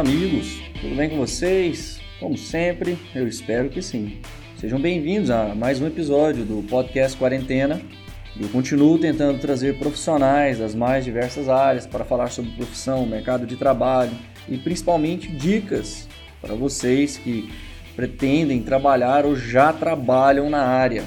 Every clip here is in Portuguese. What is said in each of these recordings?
Amigos, tudo bem com vocês? Como sempre, eu espero que sim. Sejam bem-vindos a mais um episódio do podcast Quarentena. Eu continuo tentando trazer profissionais das mais diversas áreas para falar sobre profissão, mercado de trabalho e principalmente dicas para vocês que pretendem trabalhar ou já trabalham na área.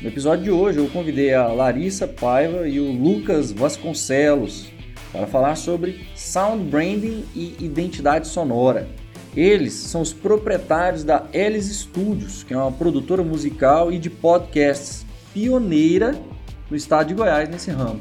No episódio de hoje eu convidei a Larissa Paiva e o Lucas Vasconcelos para falar sobre sound branding e identidade sonora. Eles são os proprietários da Elis Studios, que é uma produtora musical e de podcasts pioneira no estado de Goiás nesse ramo.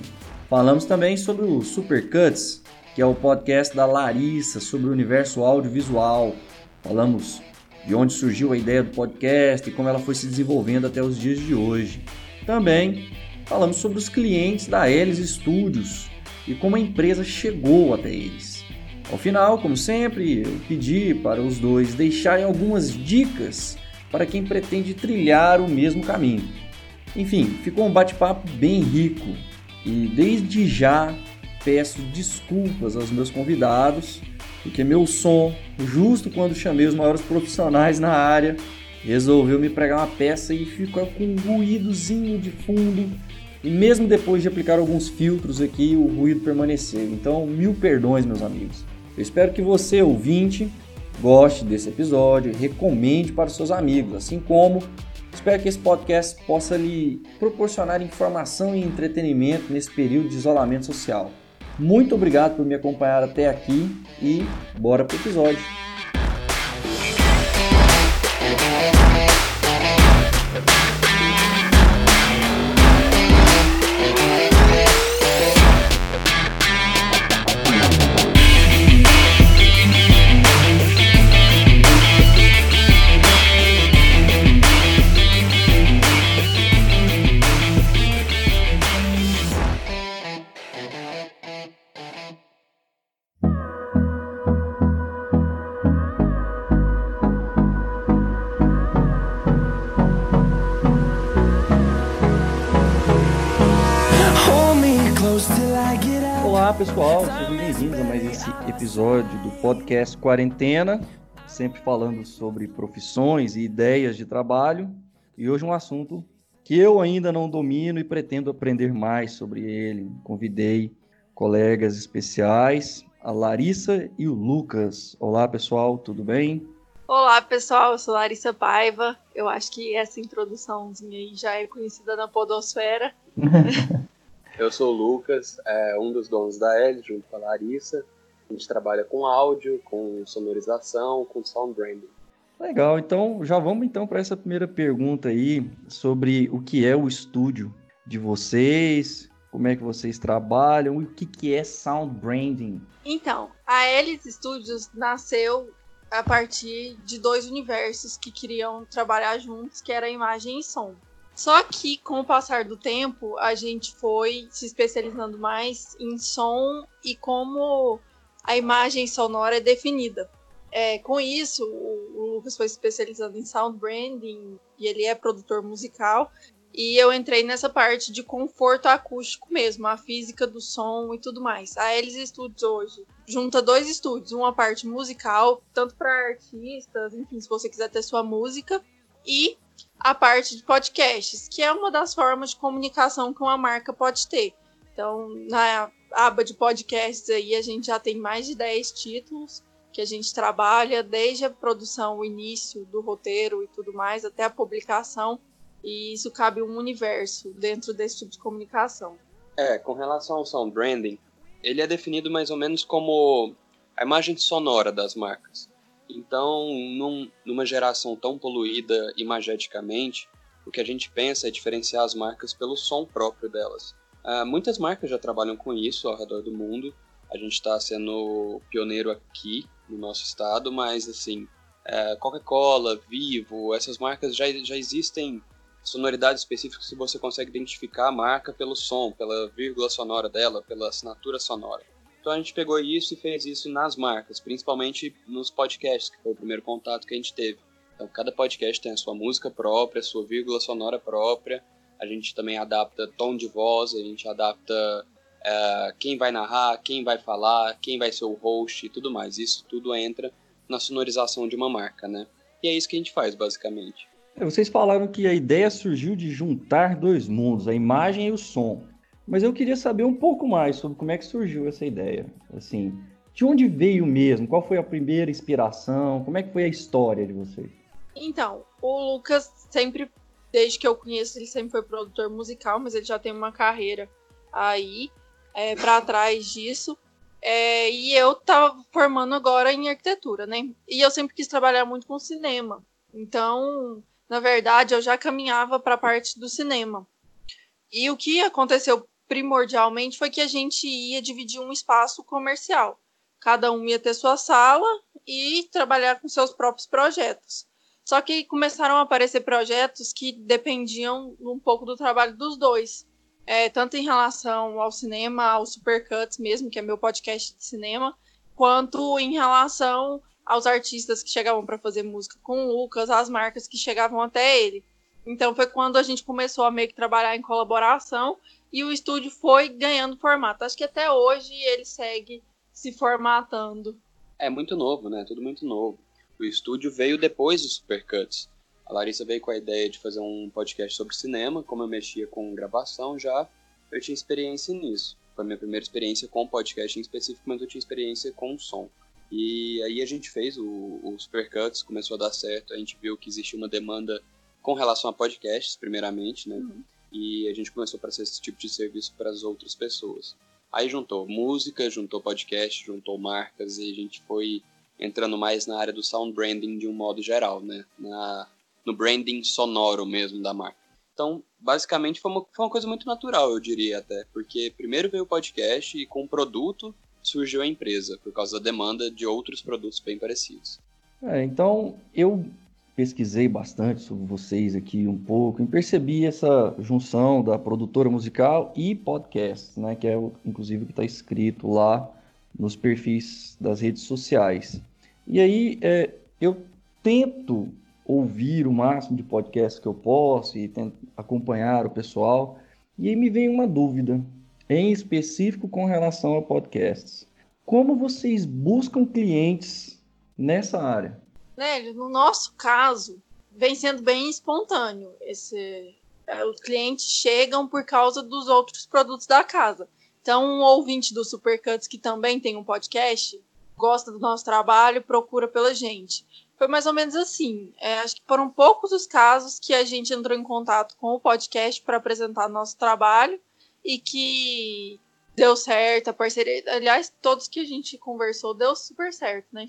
Falamos também sobre o Supercuts, que é o podcast da Larissa sobre o universo audiovisual. Falamos de onde surgiu a ideia do podcast e como ela foi se desenvolvendo até os dias de hoje. Também falamos sobre os clientes da Elis Studios e como a empresa chegou até eles. Ao final, como sempre, eu pedi para os dois deixarem algumas dicas para quem pretende trilhar o mesmo caminho. Enfim, ficou um bate-papo bem rico e desde já peço desculpas aos meus convidados, porque meu som, justo quando chamei os maiores profissionais na área, resolveu me pregar uma peça e ficou com um ruídozinho de fundo. E mesmo depois de aplicar alguns filtros aqui, o ruído permaneceu. Então, mil perdões, meus amigos. Eu espero que você, ouvinte, goste desse episódio, recomende para os seus amigos, assim como Espero que esse podcast possa lhe proporcionar informação e entretenimento nesse período de isolamento social. Muito obrigado por me acompanhar até aqui e bora pro episódio. Podcast Quarentena, sempre falando sobre profissões e ideias de trabalho. E hoje um assunto que eu ainda não domino e pretendo aprender mais sobre ele. Convidei colegas especiais, a Larissa e o Lucas. Olá pessoal, tudo bem? Olá pessoal, eu sou Larissa Paiva. Eu acho que essa introduçãozinha aí já é conhecida na podosfera. Eu sou o Lucas, é, um dos donos da L, junto com a Larissa. A gente trabalha com áudio, com sonorização, com sound branding. Legal, então já vamos então para essa primeira pergunta aí sobre o que é o estúdio de vocês, como é que vocês trabalham e o que, que é sound branding. Então, a Alice Studios nasceu a partir de dois universos que queriam trabalhar juntos, que era imagem e som. Só que com o passar do tempo, a gente foi se especializando mais em som e como a imagem sonora é definida. É, com isso, o, Lucas foi se especializando em sound branding e ele é produtor musical. E eu entrei nessa parte de conforto acústico mesmo, a física do som e tudo mais. A Elis Studios hoje junta dois estúdios, uma parte musical, tanto para artistas, enfim, se você quiser ter sua música, e a parte de podcasts, que é uma das formas de comunicação que uma marca pode ter. Então, na aba de podcasts aí, a gente já tem mais de 10 títulos que a gente trabalha, desde a produção, o início do roteiro e tudo mais, até a publicação. E isso cabe um universo dentro desse tipo de comunicação. É, com relação ao sound branding, ele é definido mais ou menos como a imagem sonora das marcas. Então, num, numa geração tão poluída imageticamente, o que a gente pensa é diferenciar as marcas pelo som próprio delas. Uh, muitas marcas já trabalham com isso ao redor do mundo. A gente está sendo pioneiro aqui no nosso estado, mas assim, uh, Coca-Cola, Vivo, essas marcas já, já existem sonoridades específicas que você consegue identificar a marca pelo som, pela vírgula sonora dela, pela assinatura sonora. Então a gente pegou isso e fez isso nas marcas, principalmente nos podcasts, que foi o primeiro contato que a gente teve. Então cada podcast tem a sua música própria, a sua vírgula sonora própria. A gente também adapta tom de voz, a gente adapta uh, quem vai narrar, quem vai falar, quem vai ser o host e tudo mais. Isso tudo entra na sonorização de uma marca, né? E é isso que a gente faz, basicamente. É, vocês falaram que a ideia surgiu de juntar dois mundos, a imagem e o som. Mas eu queria saber um pouco mais sobre como é que surgiu essa ideia. Assim, de onde veio mesmo? Qual foi a primeira inspiração? Como é que foi a história de vocês? Então, o Lucas sempre, desde que eu conheço, ele sempre foi produtor musical, mas ele já tem uma carreira aí é, para trás disso. É, e eu tava formando agora em arquitetura, né? E eu sempre quis trabalhar muito com cinema. Então, na verdade, eu já caminhava para a parte do cinema. E o que aconteceu primordialmente foi que a gente ia dividir um espaço comercial. Cada um ia ter sua sala e trabalhar com seus próprios projetos. Só que começaram a aparecer projetos que dependiam um pouco do trabalho dos dois. É, tanto em relação ao cinema, ao Supercuts mesmo, que é meu podcast de cinema, quanto em relação aos artistas que chegavam para fazer música com o Lucas, as marcas que chegavam até ele. Então foi quando a gente começou a meio que trabalhar em colaboração e o estúdio foi ganhando formato. Acho que até hoje ele segue se formatando. É muito novo, né? Tudo muito novo. O estúdio veio depois do Supercuts. A Larissa veio com a ideia de fazer um podcast sobre cinema. Como eu mexia com gravação já, eu tinha experiência nisso. Foi a minha primeira experiência com podcast em específico, mas eu tinha experiência com som. E aí a gente fez o, o Supercuts, começou a dar certo. A gente viu que existia uma demanda com relação a podcasts, primeiramente, né? Uhum. E a gente começou a prestar esse tipo de serviço para as outras pessoas. Aí juntou música, juntou podcast, juntou marcas e a gente foi entrando mais na área do sound branding de um modo geral, né? Na, no branding sonoro mesmo da marca. Então, basicamente, foi uma, foi uma coisa muito natural, eu diria até, porque primeiro veio o podcast e com o produto surgiu a empresa, por causa da demanda de outros produtos bem parecidos. É, então, eu pesquisei bastante sobre vocês aqui um pouco e percebi essa junção da produtora musical e podcast, né, que é inclusive o que está escrito lá nos perfis das redes sociais. E aí é, eu tento ouvir o máximo de podcasts que eu posso e tento acompanhar o pessoal. E aí me vem uma dúvida, em específico com relação a podcasts. Como vocês buscam clientes nessa área? Né, no nosso caso, vem sendo bem espontâneo. Esse, é, os clientes chegam por causa dos outros produtos da casa. Então, um ouvinte do Supercuts que também tem um podcast, gosta do nosso trabalho, procura pela gente. Foi mais ou menos assim. É, acho que foram poucos os casos que a gente entrou em contato com o podcast para apresentar nosso trabalho e que deu certo a parceria. Aliás, todos que a gente conversou deu super certo, né?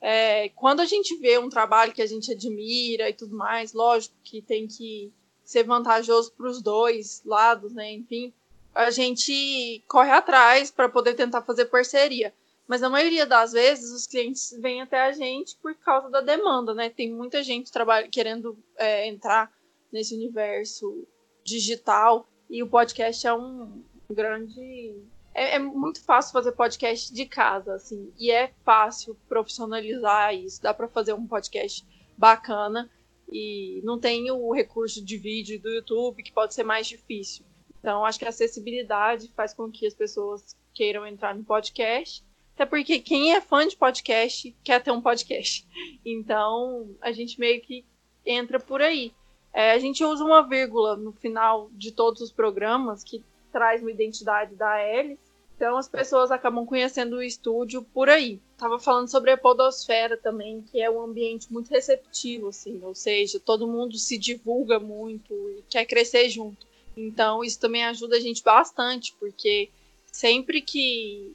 É, quando a gente vê um trabalho que a gente admira e tudo mais, lógico que tem que ser vantajoso para os dois lados, né? Enfim, a gente corre atrás para poder tentar fazer parceria. Mas na maioria das vezes os clientes vêm até a gente por causa da demanda, né? Tem muita gente querendo é, entrar nesse universo digital e o podcast é um grande. É, é, muito fácil fazer podcast de casa, assim, e é fácil profissionalizar isso. Dá para fazer um podcast bacana e não tem o recurso de vídeo do YouTube que pode ser mais difícil. Então, acho que a acessibilidade faz com que as pessoas queiram entrar no podcast até porque quem é fã de podcast quer ter um podcast. Então, a gente meio que entra por aí. É, a gente usa uma vírgula no final de todos os programas que traz uma identidade da Alice. Então as pessoas acabam conhecendo o estúdio por aí. Tava falando sobre a podosfera também, que é um ambiente muito receptivo, assim, ou seja, todo mundo se divulga muito e quer crescer junto. Então isso também ajuda a gente bastante, porque sempre que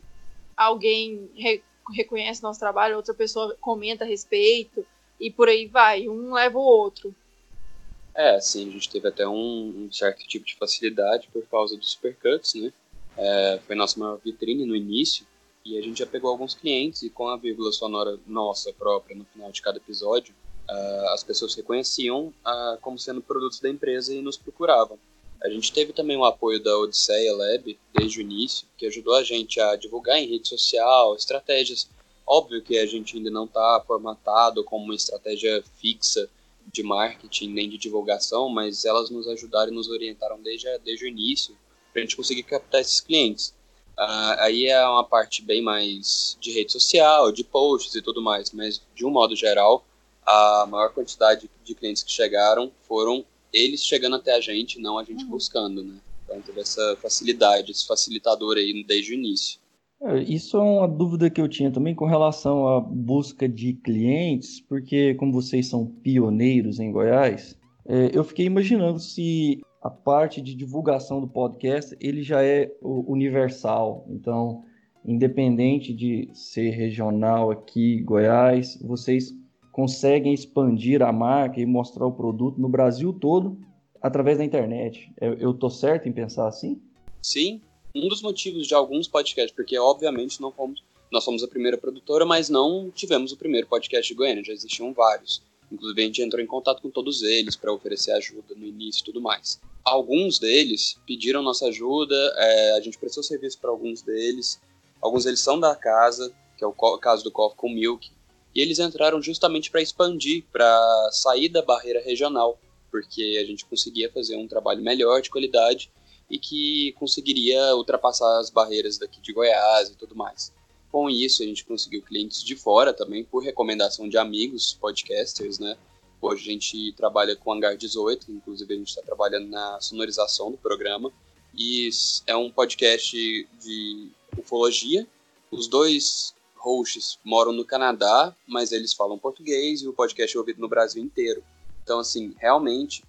alguém re reconhece nosso trabalho, outra pessoa comenta a respeito, e por aí vai, um leva o outro. É, sim, a gente teve até um, um certo tipo de facilidade por causa dos supercuts, né? É, foi nossa maior vitrine no início, e a gente já pegou alguns clientes, e com a vírgula sonora nossa própria no final de cada episódio, uh, as pessoas reconheciam uh, como sendo produtos da empresa e nos procuravam. A gente teve também o apoio da Odisseia Lab desde o início, que ajudou a gente a divulgar em rede social estratégias. Óbvio que a gente ainda não está formatado como uma estratégia fixa de marketing nem de divulgação, mas elas nos ajudaram e nos orientaram desde, desde o início para a gente conseguir captar esses clientes. Uh, aí é uma parte bem mais de rede social, de posts e tudo mais, mas de um modo geral, a maior quantidade de clientes que chegaram foram eles chegando até a gente, não a gente uhum. buscando, né? Então teve essa facilidade, esse facilitador aí desde o início. É, isso é uma dúvida que eu tinha também com relação à busca de clientes, porque como vocês são pioneiros em Goiás, é, eu fiquei imaginando se a parte de divulgação do podcast ele já é universal. Então, independente de ser regional aqui, Goiás, vocês conseguem expandir a marca e mostrar o produto no Brasil todo através da internet. Eu estou certo em pensar assim? Sim, um dos motivos de alguns podcasts, porque obviamente não fomos, nós somos a primeira produtora, mas não tivemos o primeiro podcast de Goiânia, já existiam vários. Inclusive a gente entrou em contato com todos eles para oferecer ajuda no início e tudo mais. Alguns deles pediram nossa ajuda, é, a gente prestou serviço para alguns deles. Alguns deles são da casa, que é o caso do Coffee com Milk, e eles entraram justamente para expandir, para sair da barreira regional, porque a gente conseguia fazer um trabalho melhor, de qualidade, e que conseguiria ultrapassar as barreiras daqui de Goiás e tudo mais. Com isso, a gente conseguiu clientes de fora também, por recomendação de amigos podcasters, né? Hoje a gente trabalha com Hangar 18, inclusive a gente está trabalhando na sonorização do programa. E é um podcast de ufologia. Os dois hosts moram no Canadá, mas eles falam português e o podcast é ouvido no Brasil inteiro. Então, assim, realmente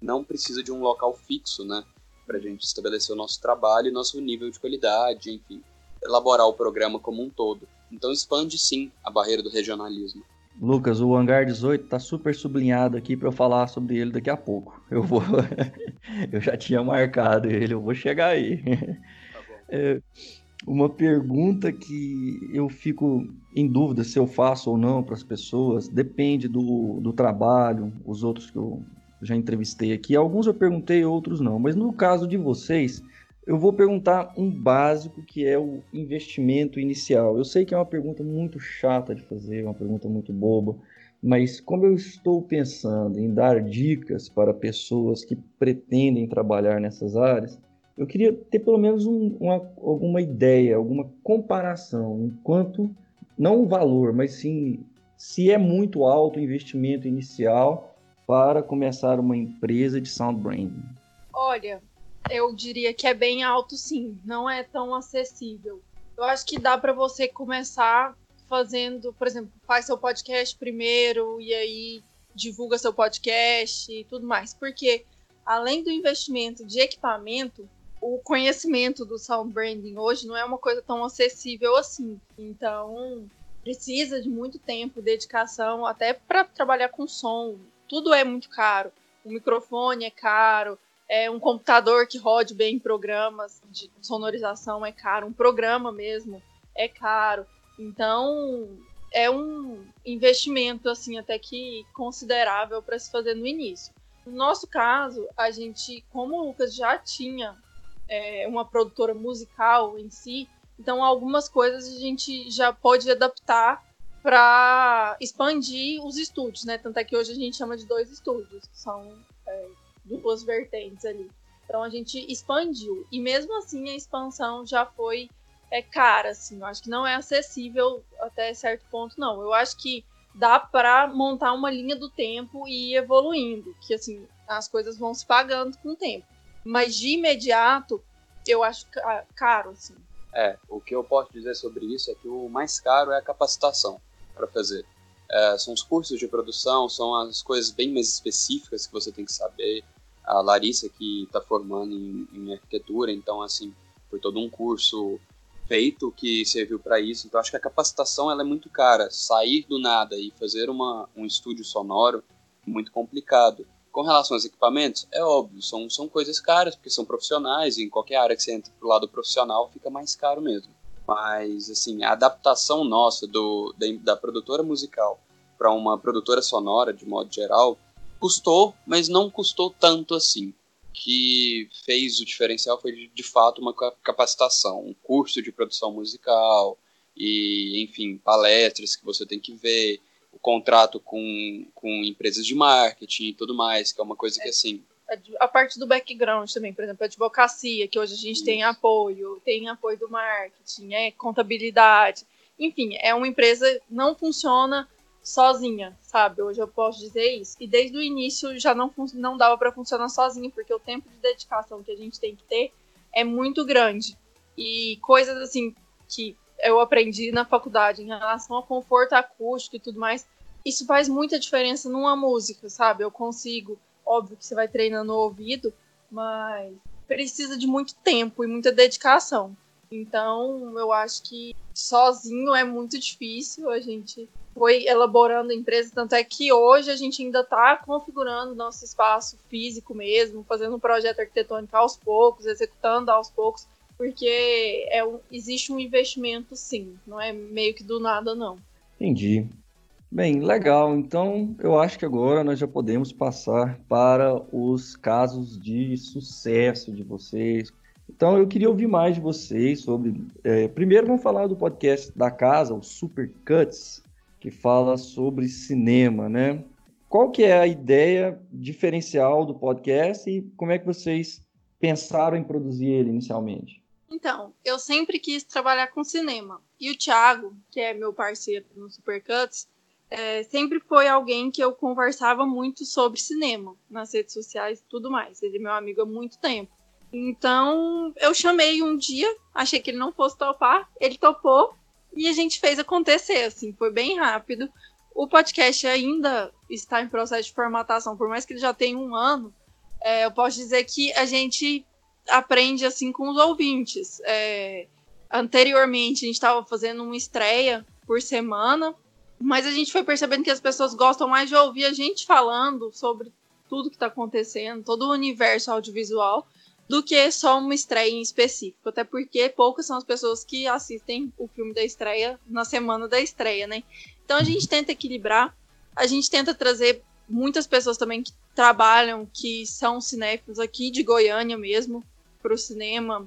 não precisa de um local fixo, né? para a gente estabelecer o nosso trabalho e nosso nível de qualidade, enfim, elaborar o programa como um todo. Então expande sim a barreira do regionalismo. Lucas, o Hangar 18 está super sublinhado aqui para eu falar sobre ele daqui a pouco. Eu vou, eu já tinha marcado ele, eu vou chegar aí. Tá é, uma pergunta que eu fico em dúvida se eu faço ou não para as pessoas, depende do, do trabalho, os outros que eu já entrevistei aqui. Alguns eu perguntei, outros não. Mas no caso de vocês, eu vou perguntar um básico que é o investimento inicial. Eu sei que é uma pergunta muito chata de fazer, uma pergunta muito boba, mas como eu estou pensando em dar dicas para pessoas que pretendem trabalhar nessas áreas, eu queria ter pelo menos um, uma, alguma ideia, alguma comparação, enquanto não o valor, mas sim se é muito alto o investimento inicial para começar uma empresa de sound branding? Olha, eu diria que é bem alto sim, não é tão acessível. Eu acho que dá para você começar fazendo, por exemplo, faz seu podcast primeiro e aí divulga seu podcast e tudo mais, porque além do investimento de equipamento, o conhecimento do sound branding hoje não é uma coisa tão acessível assim. Então, precisa de muito tempo, dedicação, até para trabalhar com som, tudo é muito caro. O microfone é caro, é um computador que rode bem programas de sonorização é caro, um programa mesmo é caro. Então, é um investimento assim até que considerável para se fazer no início. No nosso caso, a gente, como o Lucas já tinha é, uma produtora musical em si, então algumas coisas a gente já pode adaptar para expandir os estúdios, né? Tanto é que hoje a gente chama de dois estúdios, que são é, duas vertentes ali. Então a gente expandiu. E mesmo assim a expansão já foi é, cara, assim. Eu acho que não é acessível até certo ponto, não. Eu acho que dá para montar uma linha do tempo e ir evoluindo, que assim as coisas vão se pagando com o tempo. Mas de imediato eu acho caro, assim. É, o que eu posso dizer sobre isso é que o mais caro é a capacitação para fazer. É, são os cursos de produção, são as coisas bem mais específicas que você tem que saber. A Larissa, que está formando em, em, arquitetura, então, assim, foi todo um curso feito que serviu para isso. Então, acho que a capacitação ela é muito cara. Sair do nada e fazer uma, um estúdio sonoro muito complicado. Com relação aos equipamentos, é óbvio, são, são coisas caras, porque são profissionais, e em qualquer área que você entra pro lado profissional fica mais caro mesmo. Mas, assim, a adaptação nossa do, da, da produtora musical para uma produtora sonora, de modo geral, custou, mas não custou tanto assim. Que fez o diferencial foi, de, de fato, uma capacitação, um curso de produção musical, e, enfim, palestras que você tem que ver, o contrato com, com empresas de marketing e tudo mais, que é uma coisa que, assim, a parte do background também, por exemplo, a advocacia, que hoje a gente Isso. tem apoio, tem apoio do marketing, é contabilidade. Enfim, é uma empresa não funciona sozinha, sabe? Hoje eu posso dizer isso. E desde o início já não, não dava para funcionar sozinha, porque o tempo de dedicação que a gente tem que ter é muito grande. E coisas assim que eu aprendi na faculdade em relação ao conforto acústico e tudo mais, isso faz muita diferença numa música, sabe? Eu consigo, óbvio que você vai treinando o ouvido, mas precisa de muito tempo e muita dedicação. Então, eu acho que sozinho é muito difícil. A gente foi elaborando a empresa, tanto é que hoje a gente ainda está configurando nosso espaço físico mesmo, fazendo um projeto arquitetônico aos poucos, executando aos poucos, porque é um, existe um investimento sim, não é meio que do nada não. Entendi. Bem, legal. Então, eu acho que agora nós já podemos passar para os casos de sucesso de vocês. Então, eu queria ouvir mais de vocês sobre. É, primeiro, vamos falar do podcast da casa, o Super Cuts, que fala sobre cinema, né? Qual que é a ideia diferencial do podcast e como é que vocês pensaram em produzir ele inicialmente? Então, eu sempre quis trabalhar com cinema. E o Thiago, que é meu parceiro no Supercuts, é, sempre foi alguém que eu conversava muito sobre cinema nas redes sociais e tudo mais. Ele é meu amigo há muito tempo. Então, eu chamei um dia, achei que ele não fosse topar, ele topou e a gente fez acontecer, assim, foi bem rápido. O podcast ainda está em processo de formatação, por mais que ele já tenha um ano, é, eu posso dizer que a gente aprende assim com os ouvintes. É, anteriormente, a gente estava fazendo uma estreia por semana, mas a gente foi percebendo que as pessoas gostam mais de ouvir a gente falando sobre tudo que está acontecendo, todo o universo audiovisual, do que só uma estreia em específico. Até porque poucas são as pessoas que assistem o filme da estreia na semana da estreia, né? Então a gente tenta equilibrar, a gente tenta trazer muitas pessoas também que trabalham, que são cinéfilos aqui de Goiânia mesmo, para o cinema,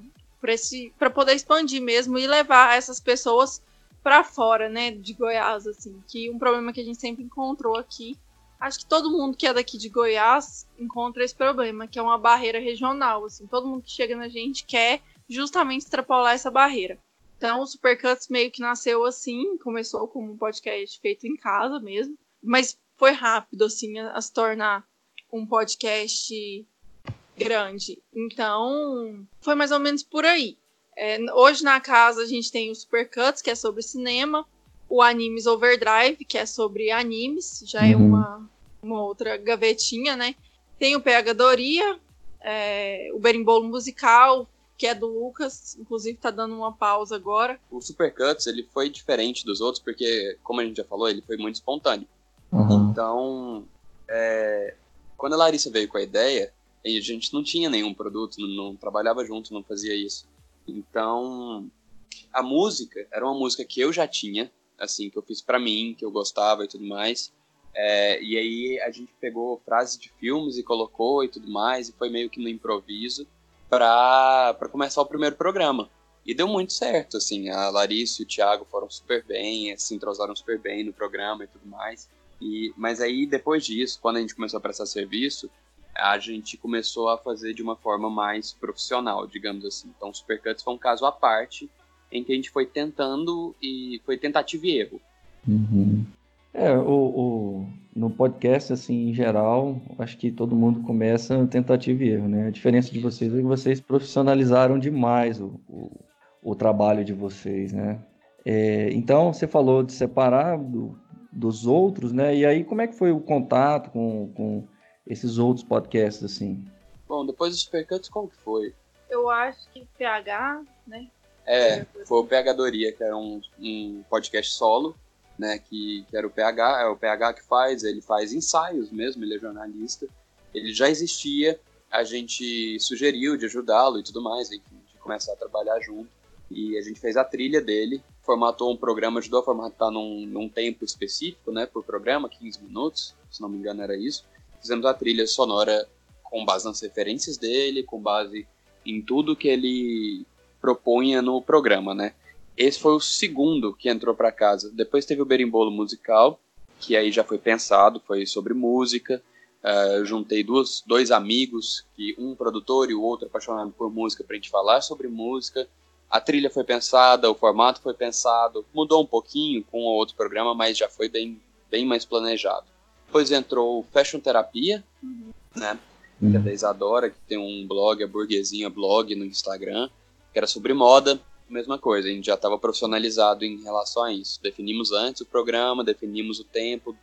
para poder expandir mesmo e levar essas pessoas para fora, né, de Goiás, assim, que um problema que a gente sempre encontrou aqui, acho que todo mundo que é daqui de Goiás encontra esse problema, que é uma barreira regional, assim, todo mundo que chega na gente quer justamente extrapolar essa barreira. Então, o Supercuts meio que nasceu assim, começou como um podcast feito em casa mesmo, mas foi rápido, assim, a, a se tornar um podcast grande. Então, foi mais ou menos por aí. É, hoje na casa a gente tem o Supercuts, que é sobre cinema, o Animes Overdrive, que é sobre animes, já é uhum. é uma, uma outra gavetinha, né? Tem o PH Doria, é, o Berimbolo Musical, que é do Lucas, inclusive tá dando uma pausa agora. O Supercuts, ele foi diferente dos outros, porque, como a gente já falou, ele foi muito espontâneo. Uhum. Então, é, quando a Larissa veio com a ideia, a gente não tinha nenhum produto, não, não trabalhava junto, não fazia isso. Então, a música era uma música que eu já tinha, assim, que eu fiz para mim, que eu gostava e tudo mais. É, e aí a gente pegou frases de filmes e colocou e tudo mais, e foi meio que no improviso para começar o primeiro programa. E deu muito certo, assim, a Larissa e o Thiago foram super bem, se entrosaram super bem no programa e tudo mais. E, mas aí, depois disso, quando a gente começou a prestar serviço, a gente começou a fazer de uma forma mais profissional, digamos assim. Então, Supercuts foi um caso à parte em que a gente foi tentando e foi tentativa e erro. Uhum. É, o, o, no podcast, assim, em geral, acho que todo mundo começa tentativa e erro, né? A diferença de vocês é que vocês profissionalizaram demais o, o, o trabalho de vocês, né? É, então, você falou de separar do, dos outros, né? E aí, como é que foi o contato com, com esses outros podcasts, assim? Bom, depois do Supercuts, como que foi? Eu acho que PH, né? É, foi o PH Doria, que era um, um podcast solo, né? Que, que era o PH, é o PH que faz, ele faz ensaios mesmo, ele é jornalista. Ele já existia, a gente sugeriu de ajudá-lo e tudo mais, de começar a trabalhar junto. E a gente fez a trilha dele, formatou um programa, ajudou a formatar num, num tempo específico, né, por programa, 15 minutos, se não me engano era isso fizemos a trilha sonora com base nas referências dele, com base em tudo que ele propunha no programa, né? Esse foi o segundo que entrou para casa. Depois teve o Berimbolo Musical, que aí já foi pensado, foi sobre música. Uh, juntei duas, dois amigos, que um produtor e o outro apaixonado por música, para a gente falar sobre música. A trilha foi pensada, o formato foi pensado, mudou um pouquinho com o outro programa, mas já foi bem, bem mais planejado. Depois entrou Fashion Terapia, uhum. né? Uhum. Que é da Isadora, que tem um blog, a Burguesinha Blog no Instagram, que era sobre moda. Mesma coisa, a gente já estava profissionalizado em relação a isso. Definimos antes o programa, definimos o tempo, uh,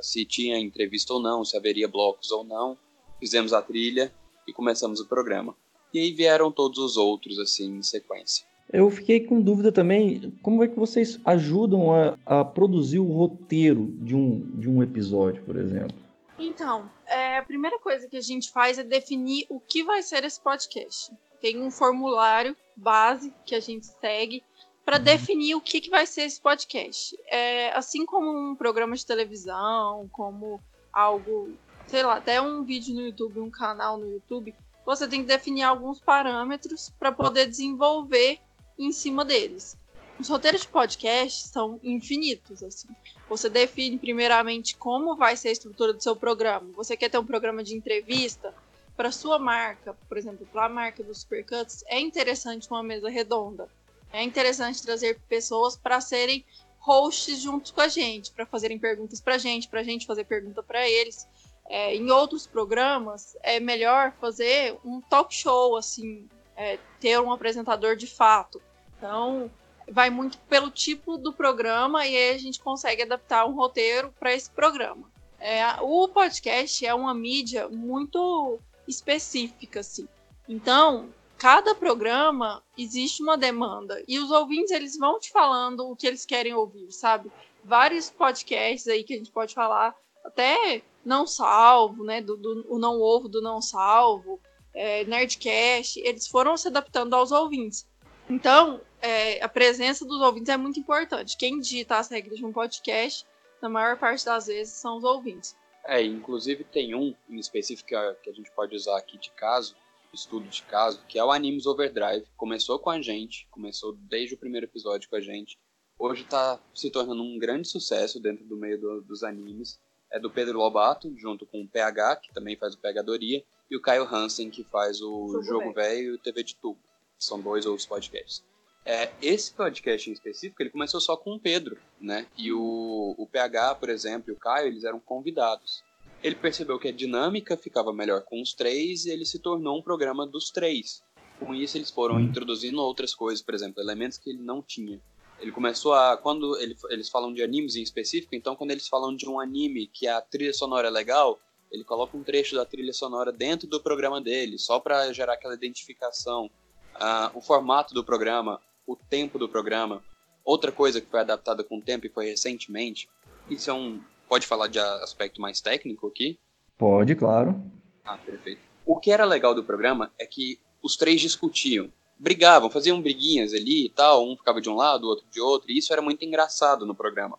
se tinha entrevista ou não, se haveria blocos ou não. Fizemos a trilha e começamos o programa. E aí vieram todos os outros, assim, em sequência. Eu fiquei com dúvida também, como é que vocês ajudam a, a produzir o roteiro de um, de um episódio, por exemplo? Então, é, a primeira coisa que a gente faz é definir o que vai ser esse podcast. Tem um formulário base que a gente segue para uhum. definir o que, que vai ser esse podcast. É, assim como um programa de televisão, como algo, sei lá, até um vídeo no YouTube, um canal no YouTube, você tem que definir alguns parâmetros para poder desenvolver em cima deles. Os roteiros de podcast são infinitos, assim. Você define primeiramente como vai ser a estrutura do seu programa. Você quer ter um programa de entrevista para sua marca, por exemplo, para a marca dos Supercuts, é interessante uma mesa redonda. É interessante trazer pessoas para serem hosts juntos com a gente, para fazerem perguntas para a gente, para a gente fazer pergunta para eles é, em outros programas, é melhor fazer um talk show, assim, é, ter um apresentador de fato. Então, vai muito pelo tipo do programa e aí a gente consegue adaptar um roteiro para esse programa. É, o podcast é uma mídia muito específica, assim. Então, cada programa existe uma demanda e os ouvintes eles vão te falando o que eles querem ouvir, sabe? Vários podcasts aí que a gente pode falar, até não salvo, né? Do, do o não ovo do não salvo, é, Nerdcast, eles foram se adaptando aos ouvintes. Então, é, a presença dos ouvintes é muito importante. Quem digita as regras de um podcast, na maior parte das vezes, são os ouvintes. É, inclusive tem um em específico que a gente pode usar aqui de caso, estudo de caso, que é o Animes Overdrive. Começou com a gente, começou desde o primeiro episódio com a gente. Hoje está se tornando um grande sucesso dentro do meio do, dos animes é do Pedro Lobato, junto com o PH, que também faz o Pegadoria, e o Caio Hansen, que faz o Jogo Velho e o TV de Tubo. São dois outros podcasts. É, esse podcast em específico, ele começou só com o Pedro, né? E o, o PH, por exemplo, e o Caio, eles eram convidados. Ele percebeu que a dinâmica ficava melhor com os três e ele se tornou um programa dos três. Com isso, eles foram hum. introduzindo outras coisas, por exemplo, elementos que ele não tinha. Ele começou a. Quando ele, eles falam de animes em específico, então quando eles falam de um anime que a trilha sonora é legal, ele coloca um trecho da trilha sonora dentro do programa dele, só para gerar aquela identificação. Uh, o formato do programa, o tempo do programa. Outra coisa que foi adaptada com o tempo e foi recentemente, isso é um. Pode falar de aspecto mais técnico aqui? Pode, claro. Ah, perfeito. O que era legal do programa é que os três discutiam brigavam, faziam briguinhas ali e tal, um ficava de um lado, o outro de outro, e isso era muito engraçado no programa.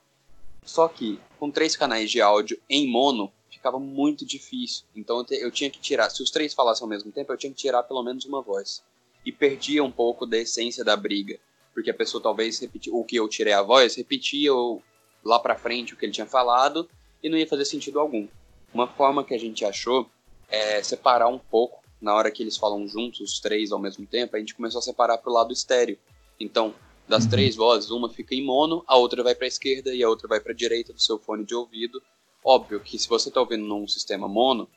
Só que, com três canais de áudio em mono, ficava muito difícil. Então eu tinha que tirar, se os três falassem ao mesmo tempo, eu tinha que tirar pelo menos uma voz. E perdia um pouco da essência da briga. Porque a pessoa talvez repetia, o que eu tirei a voz, repetia lá pra frente o que ele tinha falado e não ia fazer sentido algum. Uma forma que a gente achou é separar um pouco na hora que eles falam juntos, os três ao mesmo tempo, a gente começou a separar pro lado estéreo. Então, das uhum. três vozes, uma fica em mono, a outra vai para a esquerda e a outra vai para a direita do seu fone de ouvido. Óbvio que se você está ouvindo num sistema mono,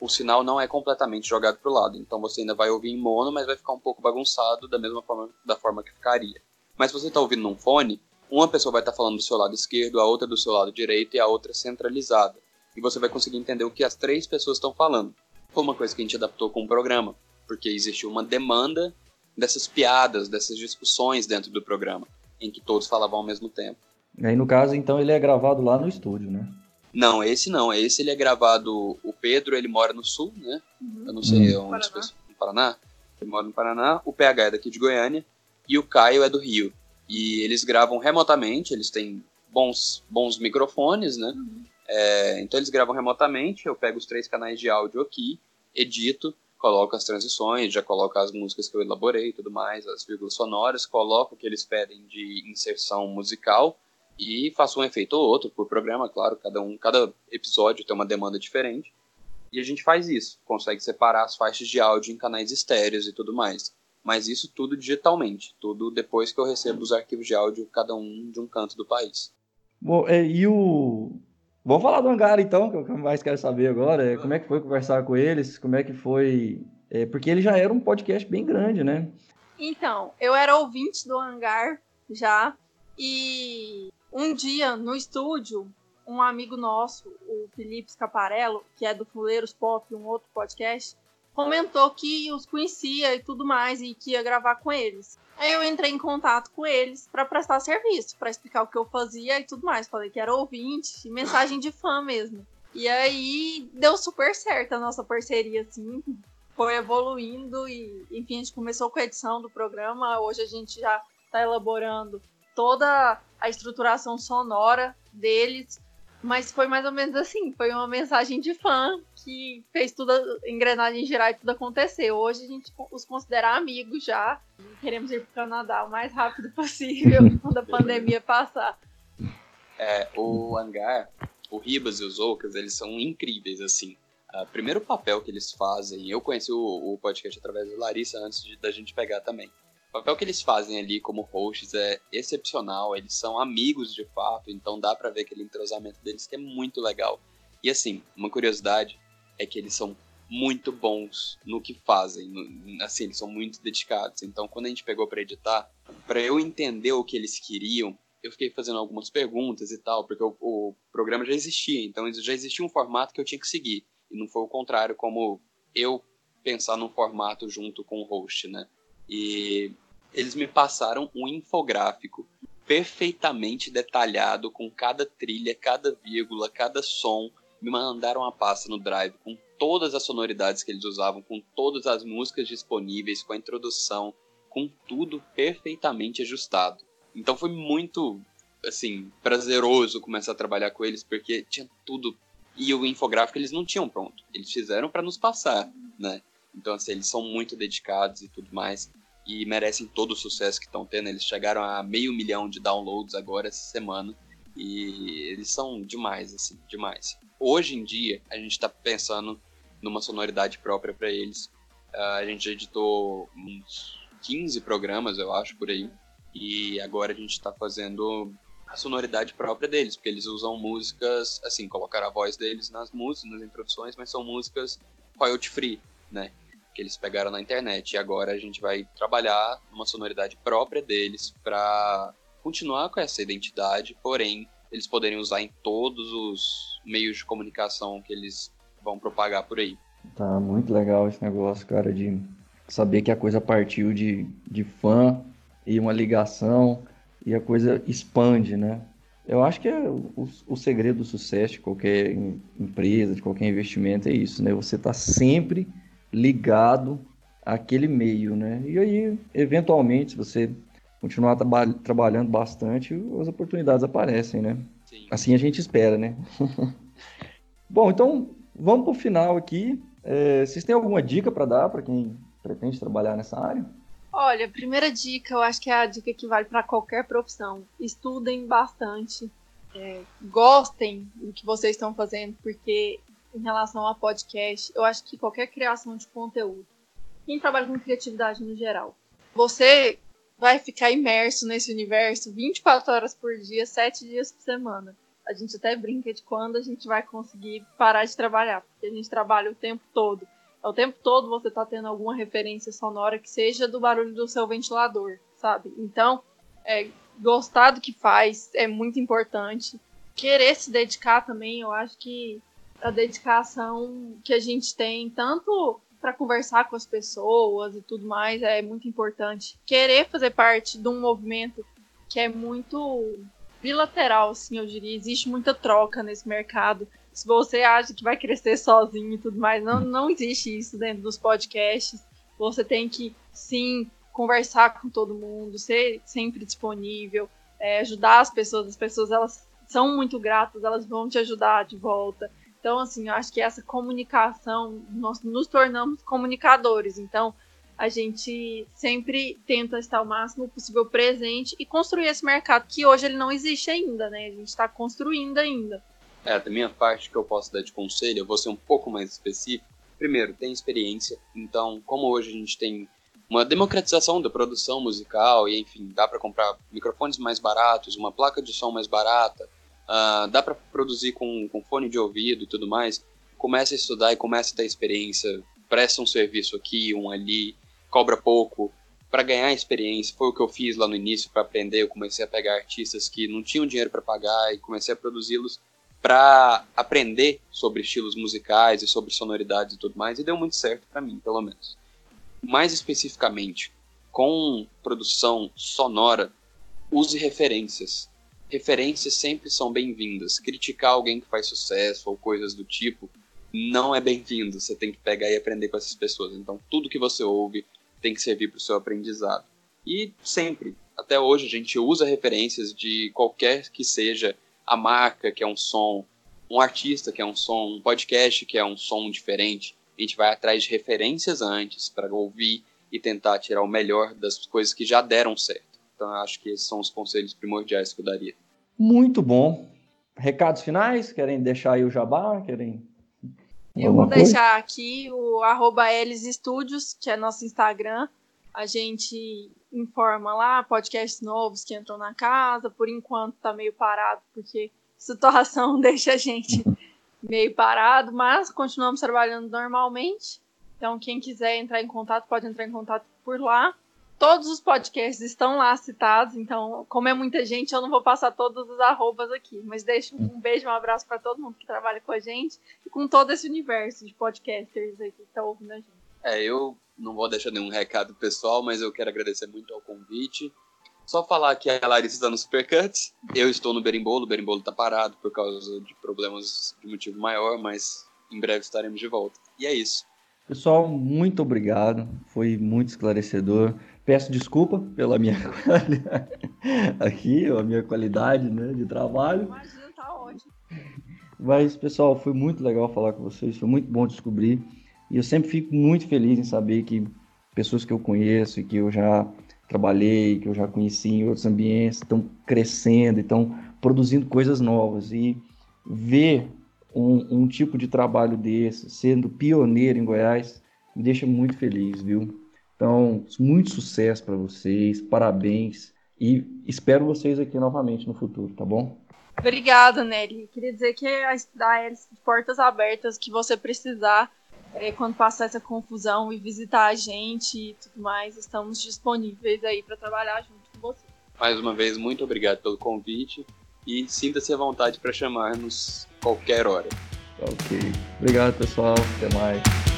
o sinal não é completamente jogado para o lado. Então você ainda vai ouvir em mono, mas vai ficar um pouco bagunçado da mesma forma da forma que ficaria. Mas se você está ouvindo num fone, uma pessoa vai estar tá falando do seu lado esquerdo, a outra do seu lado direito e a outra centralizada. E você vai conseguir entender o que as três pessoas estão falando foi uma coisa que a gente adaptou com o programa, porque existiu uma demanda dessas piadas, dessas discussões dentro do programa, em que todos falavam ao mesmo tempo. E aí, no caso, então, ele é gravado lá no estúdio, né? Não, esse não. Esse ele é gravado. O Pedro, ele mora no sul, né? Uhum. Eu não sei uhum. onde. Paraná. No Paraná. Ele mora no Paraná. O PH é daqui de Goiânia. E o Caio é do Rio. E eles gravam remotamente, eles têm bons, bons microfones, né? Uhum. É, então eles gravam remotamente, eu pego os três canais de áudio aqui, edito, coloco as transições, já coloco as músicas que eu elaborei e tudo mais, as vírgulas sonoras, coloco o que eles pedem de inserção musical e faço um efeito ou outro por programa, claro, cada um, cada episódio tem uma demanda diferente. E a gente faz isso, consegue separar as faixas de áudio em canais estéreos e tudo mais. Mas isso tudo digitalmente, tudo depois que eu recebo os arquivos de áudio, cada um de um canto do país. Bom, é, e o. Vamos falar do Hangar então, que eu mais quero saber agora. É, como é que foi conversar com eles? Como é que foi. É, porque ele já era um podcast bem grande, né? Então, eu era ouvinte do Hangar já. E um dia no estúdio, um amigo nosso, o Felipe Scaparello, que é do Fuleiros Pop, um outro podcast, comentou que os conhecia e tudo mais e que ia gravar com eles. Aí eu entrei em contato com eles para prestar serviço, para explicar o que eu fazia e tudo mais. Falei que era ouvinte, mensagem de fã mesmo. E aí deu super certo a nossa parceria, assim. Foi evoluindo e, enfim, a gente começou com a edição do programa. Hoje a gente já está elaborando toda a estruturação sonora deles mas foi mais ou menos assim, foi uma mensagem de fã que fez tudo, engrenagem girar e tudo acontecer. Hoje a gente os considera amigos já. Queremos ir para o Canadá o mais rápido possível quando a pandemia passar. É, o Hangar, o Ribas e os Ocas, eles são incríveis, assim. O primeiro papel que eles fazem, eu conheci o, o podcast através da Larissa antes de, da gente pegar também. O papel que eles fazem ali como hosts é excepcional, eles são amigos de fato, então dá para ver aquele entrosamento deles que é muito legal. E assim, uma curiosidade é que eles são muito bons no que fazem, assim, eles são muito dedicados. Então, quando a gente pegou para editar, para eu entender o que eles queriam, eu fiquei fazendo algumas perguntas e tal, porque o, o, programa já existia, então já existia um formato que eu tinha que seguir, e não foi o contrário como eu pensar num formato junto com o host, né? E eles me passaram um infográfico perfeitamente detalhado com cada trilha, cada vírgula, cada som. Me mandaram uma pasta no Drive com todas as sonoridades que eles usavam, com todas as músicas disponíveis, com a introdução, com tudo perfeitamente ajustado. Então foi muito, assim, prazeroso começar a trabalhar com eles, porque tinha tudo. E o infográfico eles não tinham pronto. Eles fizeram para nos passar, né? Então, assim, eles são muito dedicados e tudo mais e merecem todo o sucesso que estão tendo. Eles chegaram a meio milhão de downloads agora essa semana e eles são demais, assim, demais. Hoje em dia, a gente está pensando numa sonoridade própria para eles. Uh, a gente editou uns 15 programas, eu acho, por aí. E agora a gente está fazendo a sonoridade própria deles, porque eles usam músicas, assim, colocaram a voz deles nas músicas, nas introduções, mas são músicas royalty free, né? Que eles pegaram na internet. E agora a gente vai trabalhar uma sonoridade própria deles para continuar com essa identidade, porém eles poderem usar em todos os meios de comunicação que eles vão propagar por aí. Tá muito legal esse negócio, cara, de saber que a coisa partiu de, de fã e uma ligação e a coisa expande, né? Eu acho que é o, o segredo do sucesso de qualquer empresa, de qualquer investimento é isso, né? Você tá sempre ligado àquele meio, né? E aí, eventualmente, se você continuar traba trabalhando bastante, as oportunidades aparecem, né? Sim. Assim a gente espera, né? Bom, então vamos para o final aqui. É, vocês têm alguma dica para dar para quem pretende trabalhar nessa área? Olha, a primeira dica, eu acho que é a dica que vale para qualquer profissão. Estudem bastante, é, gostem do que vocês estão fazendo, porque em relação a podcast, eu acho que qualquer criação de conteúdo, quem trabalha com criatividade no geral, você vai ficar imerso nesse universo 24 horas por dia, 7 dias por semana. A gente até brinca de quando a gente vai conseguir parar de trabalhar, porque a gente trabalha o tempo todo. O tempo todo você está tendo alguma referência sonora que seja do barulho do seu ventilador, sabe? Então, é, gostar do que faz é muito importante. Querer se dedicar também, eu acho que a dedicação que a gente tem, tanto para conversar com as pessoas e tudo mais, é muito importante. Querer fazer parte de um movimento que é muito bilateral, assim, eu diria. Existe muita troca nesse mercado. Se você acha que vai crescer sozinho e tudo mais, não, não existe isso dentro dos podcasts. Você tem que, sim, conversar com todo mundo, ser sempre disponível, é, ajudar as pessoas. As pessoas, elas são muito gratas, elas vão te ajudar de volta. Então, assim, eu acho que essa comunicação, nós nos tornamos comunicadores. Então, a gente sempre tenta estar o máximo possível presente e construir esse mercado que hoje ele não existe ainda, né? A gente está construindo ainda. É, da minha parte que eu posso dar de conselho, eu vou ser um pouco mais específico. Primeiro, tem experiência. Então, como hoje a gente tem uma democratização da produção musical e, enfim, dá para comprar microfones mais baratos, uma placa de som mais barata, uh, dá para produzir com, com fone de ouvido e tudo mais. Começa a estudar e começa a ter experiência. Presta um serviço aqui, um ali, cobra pouco para ganhar experiência. Foi o que eu fiz lá no início para aprender. Eu comecei a pegar artistas que não tinham dinheiro para pagar e comecei a produzi-los para aprender sobre estilos musicais e sobre sonoridades e tudo mais, e deu muito certo para mim, pelo menos. Mais especificamente, com produção sonora, use referências. Referências sempre são bem-vindas. Criticar alguém que faz sucesso ou coisas do tipo não é bem-vindo. Você tem que pegar e aprender com essas pessoas. Então, tudo que você ouve tem que servir para o seu aprendizado. E sempre, até hoje, a gente usa referências de qualquer que seja a marca, que é um som, um artista, que é um som, um podcast, que é um som diferente. A gente vai atrás de referências antes para ouvir e tentar tirar o melhor das coisas que já deram certo. Então, acho que esses são os conselhos primordiais que eu daria. Muito bom. Recados finais? Querem deixar aí o jabá? Querem eu vou deixar aqui o arroba Studios, que é nosso Instagram. A gente informa lá podcasts novos que entram na casa. Por enquanto tá meio parado, porque a situação deixa a gente meio parado, mas continuamos trabalhando normalmente. Então, quem quiser entrar em contato, pode entrar em contato por lá. Todos os podcasts estão lá citados, então, como é muita gente, eu não vou passar todos os arrobas aqui, mas deixo um beijo, um abraço para todo mundo que trabalha com a gente e com todo esse universo de podcasters aí que estão ouvindo a gente. É, eu não vou deixar nenhum recado pessoal, mas eu quero agradecer muito ao convite. Só falar que a Larissa está no Supercuts, eu estou no Berimbolo, o Berimbolo está parado por causa de problemas de motivo maior, mas em breve estaremos de volta. E é isso. Pessoal, muito obrigado, foi muito esclarecedor. Peço desculpa pela minha aqui, a minha qualidade né, de trabalho. Imagina, tá ótimo. Mas, pessoal, foi muito legal falar com vocês, foi muito bom descobrir. E eu sempre fico muito feliz em saber que pessoas que eu conheço e que eu já trabalhei, que eu já conheci em outros ambientes, estão crescendo, estão produzindo coisas novas. E ver um, um, tipo de trabalho desse, sendo pioneiro em Goiás, me deixa muito feliz, viu? Então, muito sucesso para vocês, parabéns e espero vocês aqui novamente no futuro, tá bom? Obrigada, Nelly. Queria dizer que a Hélice de portas abertas, que você precisar, é, quando passar essa confusão e visitar a gente e tudo mais, estamos disponíveis aí para trabalhar junto com você. Mais uma vez, muito obrigado pelo convite e sinta-se à vontade para chamar-nos qualquer hora. Ok. Obrigado, pessoal. Até mais.